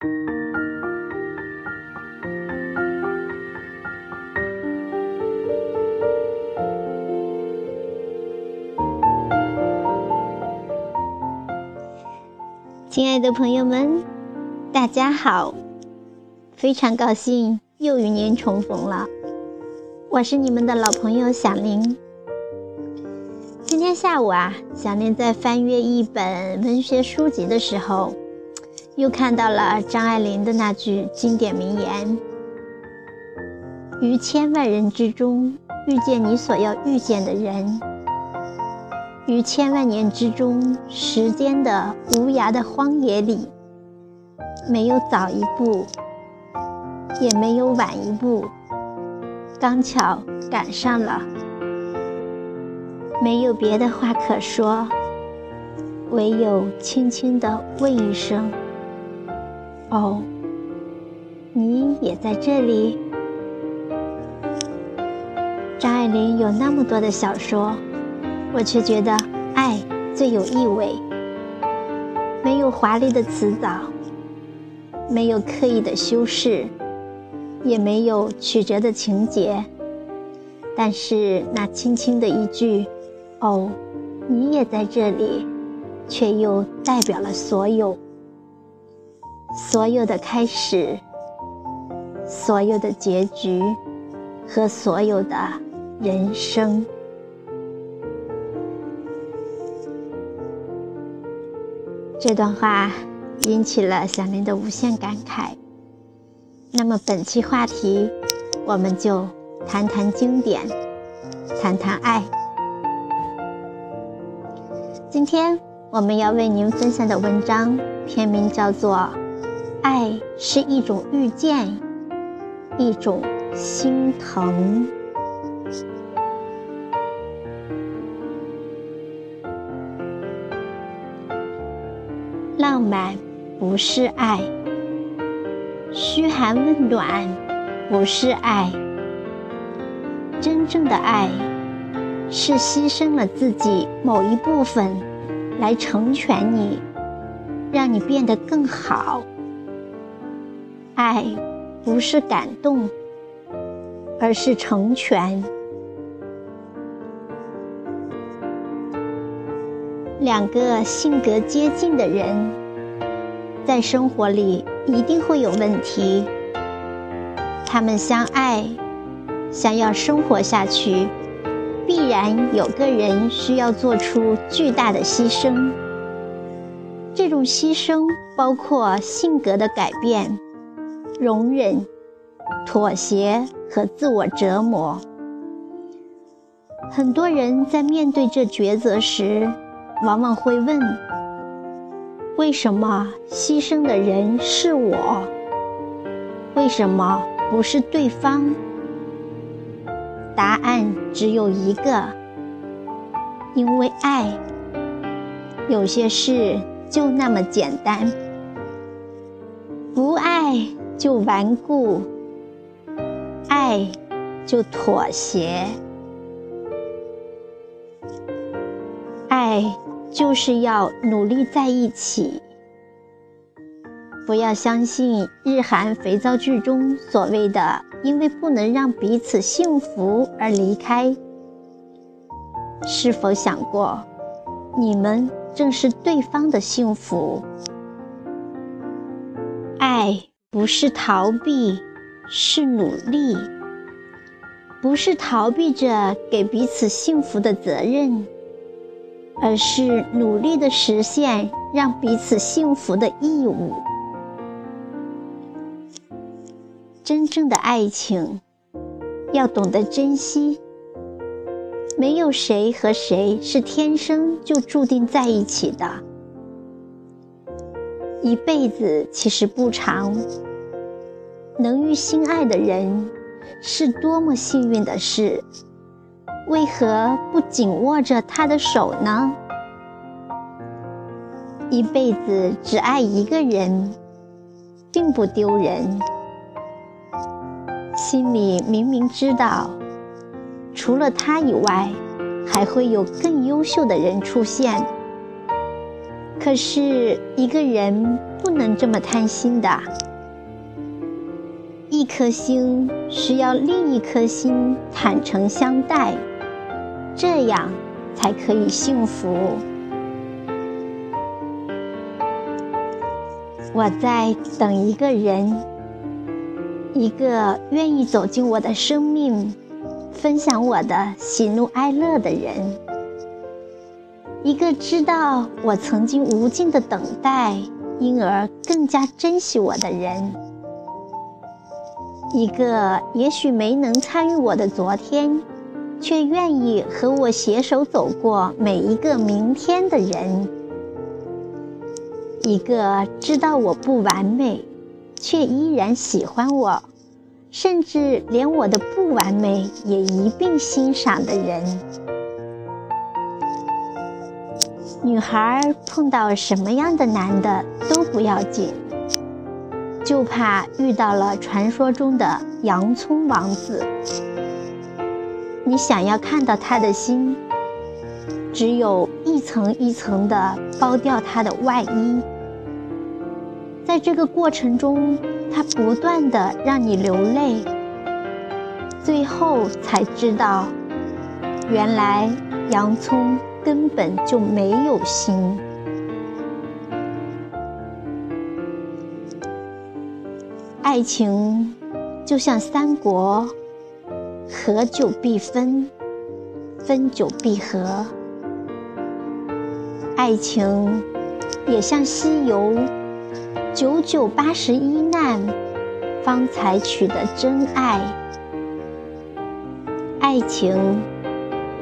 亲爱的朋友们，大家好！非常高兴又与您重逢了，我是你们的老朋友小林。今天下午啊，小林在翻阅一本文学书籍的时候，又看到了张爱玲的那句经典名言：“于千万人之中遇见你所要遇见的人。”于千万年之中，时间的无涯的荒野里，没有早一步，也没有晚一步，刚巧赶上了。没有别的话可说，唯有轻轻地问一声：“哦，你也在这里？”张爱玲有那么多的小说。我却觉得爱最有意味，没有华丽的辞藻，没有刻意的修饰，也没有曲折的情节，但是那轻轻的一句“哦，你也在这里”，却又代表了所有，所有的开始，所有的结局，和所有的人生。这段话引起了小林的无限感慨。那么本期话题，我们就谈谈经典，谈谈爱。今天我们要为您分享的文章篇名叫做《爱是一种遇见，一种心疼》。浪漫不是爱，嘘寒问暖不是爱。真正的爱是牺牲了自己某一部分来成全你，让你变得更好。爱不是感动，而是成全。两个性格接近的人，在生活里一定会有问题。他们相爱，想要生活下去，必然有个人需要做出巨大的牺牲。这种牺牲包括性格的改变、容忍、妥协和自我折磨。很多人在面对这抉择时，往往会问：为什么牺牲的人是我？为什么不是对方？答案只有一个：因为爱。有些事就那么简单，不爱就顽固，爱就妥协，爱。就是要努力在一起，不要相信日韩肥皂剧中所谓的“因为不能让彼此幸福而离开”。是否想过，你们正是对方的幸福？不是逃避，是努力，不是逃避着给彼此幸福的责任。而是努力的实现让彼此幸福的义务。真正的爱情，要懂得珍惜。没有谁和谁是天生就注定在一起的。一辈子其实不长，能遇心爱的人，是多么幸运的事。为何不紧握着他的手呢？一辈子只爱一个人，并不丢人。心里明明知道，除了他以外，还会有更优秀的人出现。可是一个人不能这么贪心的。一颗心需要另一颗心坦诚相待，这样才可以幸福。我在等一个人，一个愿意走进我的生命，分享我的喜怒哀乐的人，一个知道我曾经无尽的等待，因而更加珍惜我的人。一个也许没能参与我的昨天，却愿意和我携手走过每一个明天的人；一个知道我不完美，却依然喜欢我，甚至连我的不完美也一并欣赏的人。女孩碰到什么样的男的都不要紧。就怕遇到了传说中的洋葱王子。你想要看到他的心，只有一层一层的剥掉他的外衣。在这个过程中，他不断的让你流泪，最后才知道，原来洋葱根本就没有心。爱情就像三国，合久必分，分久必合。爱情也像西游，九九八十一难，方才取得真爱。爱情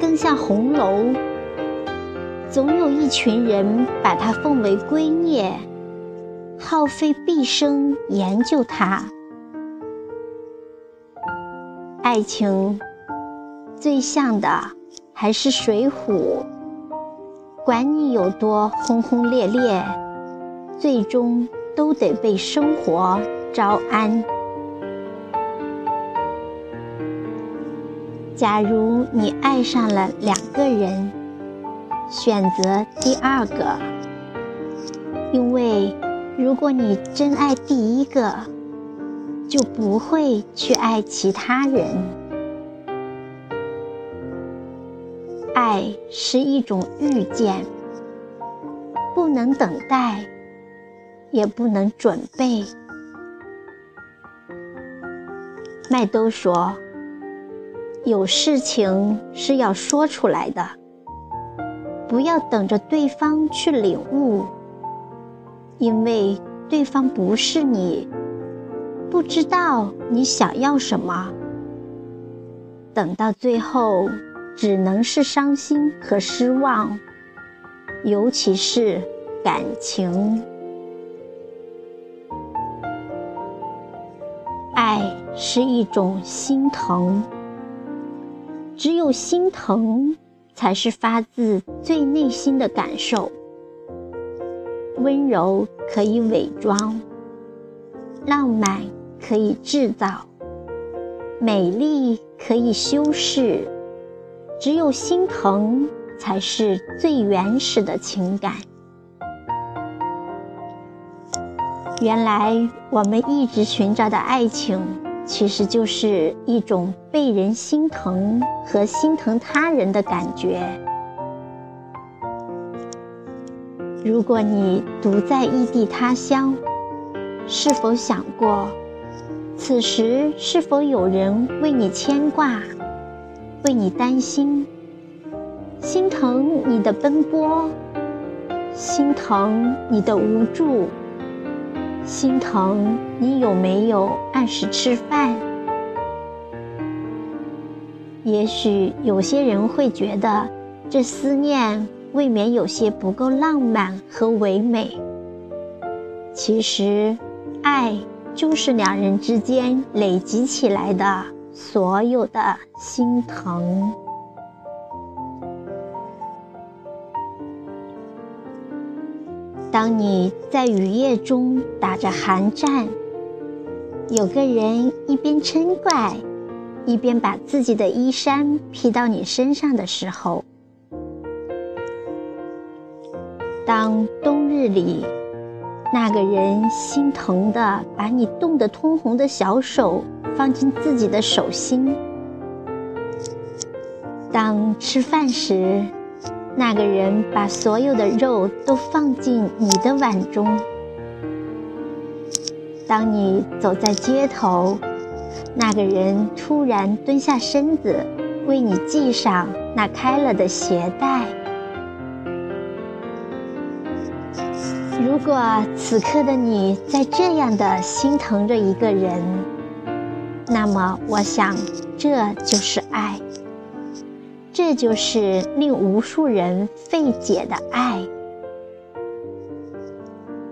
更像红楼，总有一群人把它奉为圭臬。耗费毕生研究它，爱情最像的还是水浒。管你有多轰轰烈烈，最终都得被生活招安。假如你爱上了两个人，选择第二个，因为。如果你真爱第一个，就不会去爱其他人。爱是一种遇见，不能等待，也不能准备。麦兜说：“有事情是要说出来的，不要等着对方去领悟。”因为对方不是你，不知道你想要什么，等到最后只能是伤心和失望，尤其是感情。爱是一种心疼，只有心疼才是发自最内心的感受。温柔可以伪装，浪漫可以制造，美丽可以修饰，只有心疼才是最原始的情感。原来我们一直寻找的爱情，其实就是一种被人心疼和心疼他人的感觉。如果你独在异地他乡，是否想过，此时是否有人为你牵挂，为你担心，心疼你的奔波，心疼你的无助，心疼你有没有按时吃饭？也许有些人会觉得，这思念。未免有些不够浪漫和唯美。其实，爱就是两人之间累积起来的所有的心疼。当你在雨夜中打着寒战，有个人一边嗔怪，一边把自己的衣衫披到你身上的时候。当冬日里，那个人心疼的把你冻得通红的小手放进自己的手心；当吃饭时，那个人把所有的肉都放进你的碗中；当你走在街头，那个人突然蹲下身子为你系上那开了的鞋带。如果此刻的你在这样的心疼着一个人，那么我想，这就是爱，这就是令无数人费解的爱。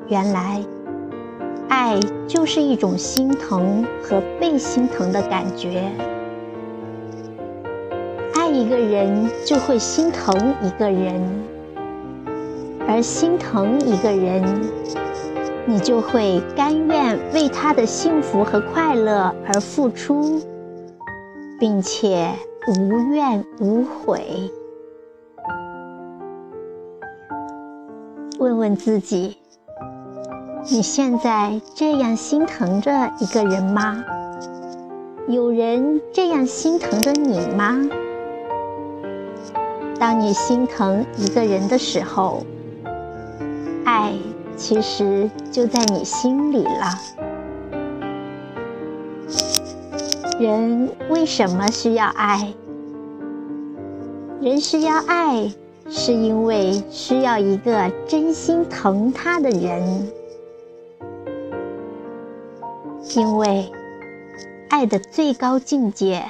原来，爱就是一种心疼和被心疼的感觉。爱一个人，就会心疼一个人。而心疼一个人，你就会甘愿为他的幸福和快乐而付出，并且无怨无悔。问问自己，你现在这样心疼着一个人吗？有人这样心疼着你吗？当你心疼一个人的时候，爱其实就在你心里了。人为什么需要爱？人需要爱，是因为需要一个真心疼他的人。因为爱的最高境界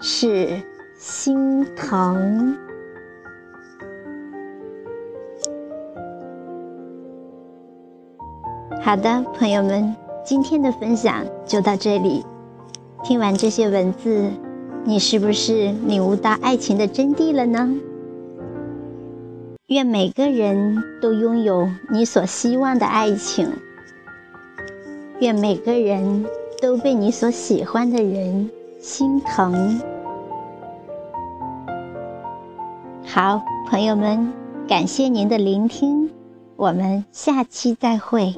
是心疼。好的，朋友们，今天的分享就到这里。听完这些文字，你是不是领悟到爱情的真谛了呢？愿每个人都拥有你所希望的爱情，愿每个人都被你所喜欢的人心疼。好，朋友们，感谢您的聆听，我们下期再会。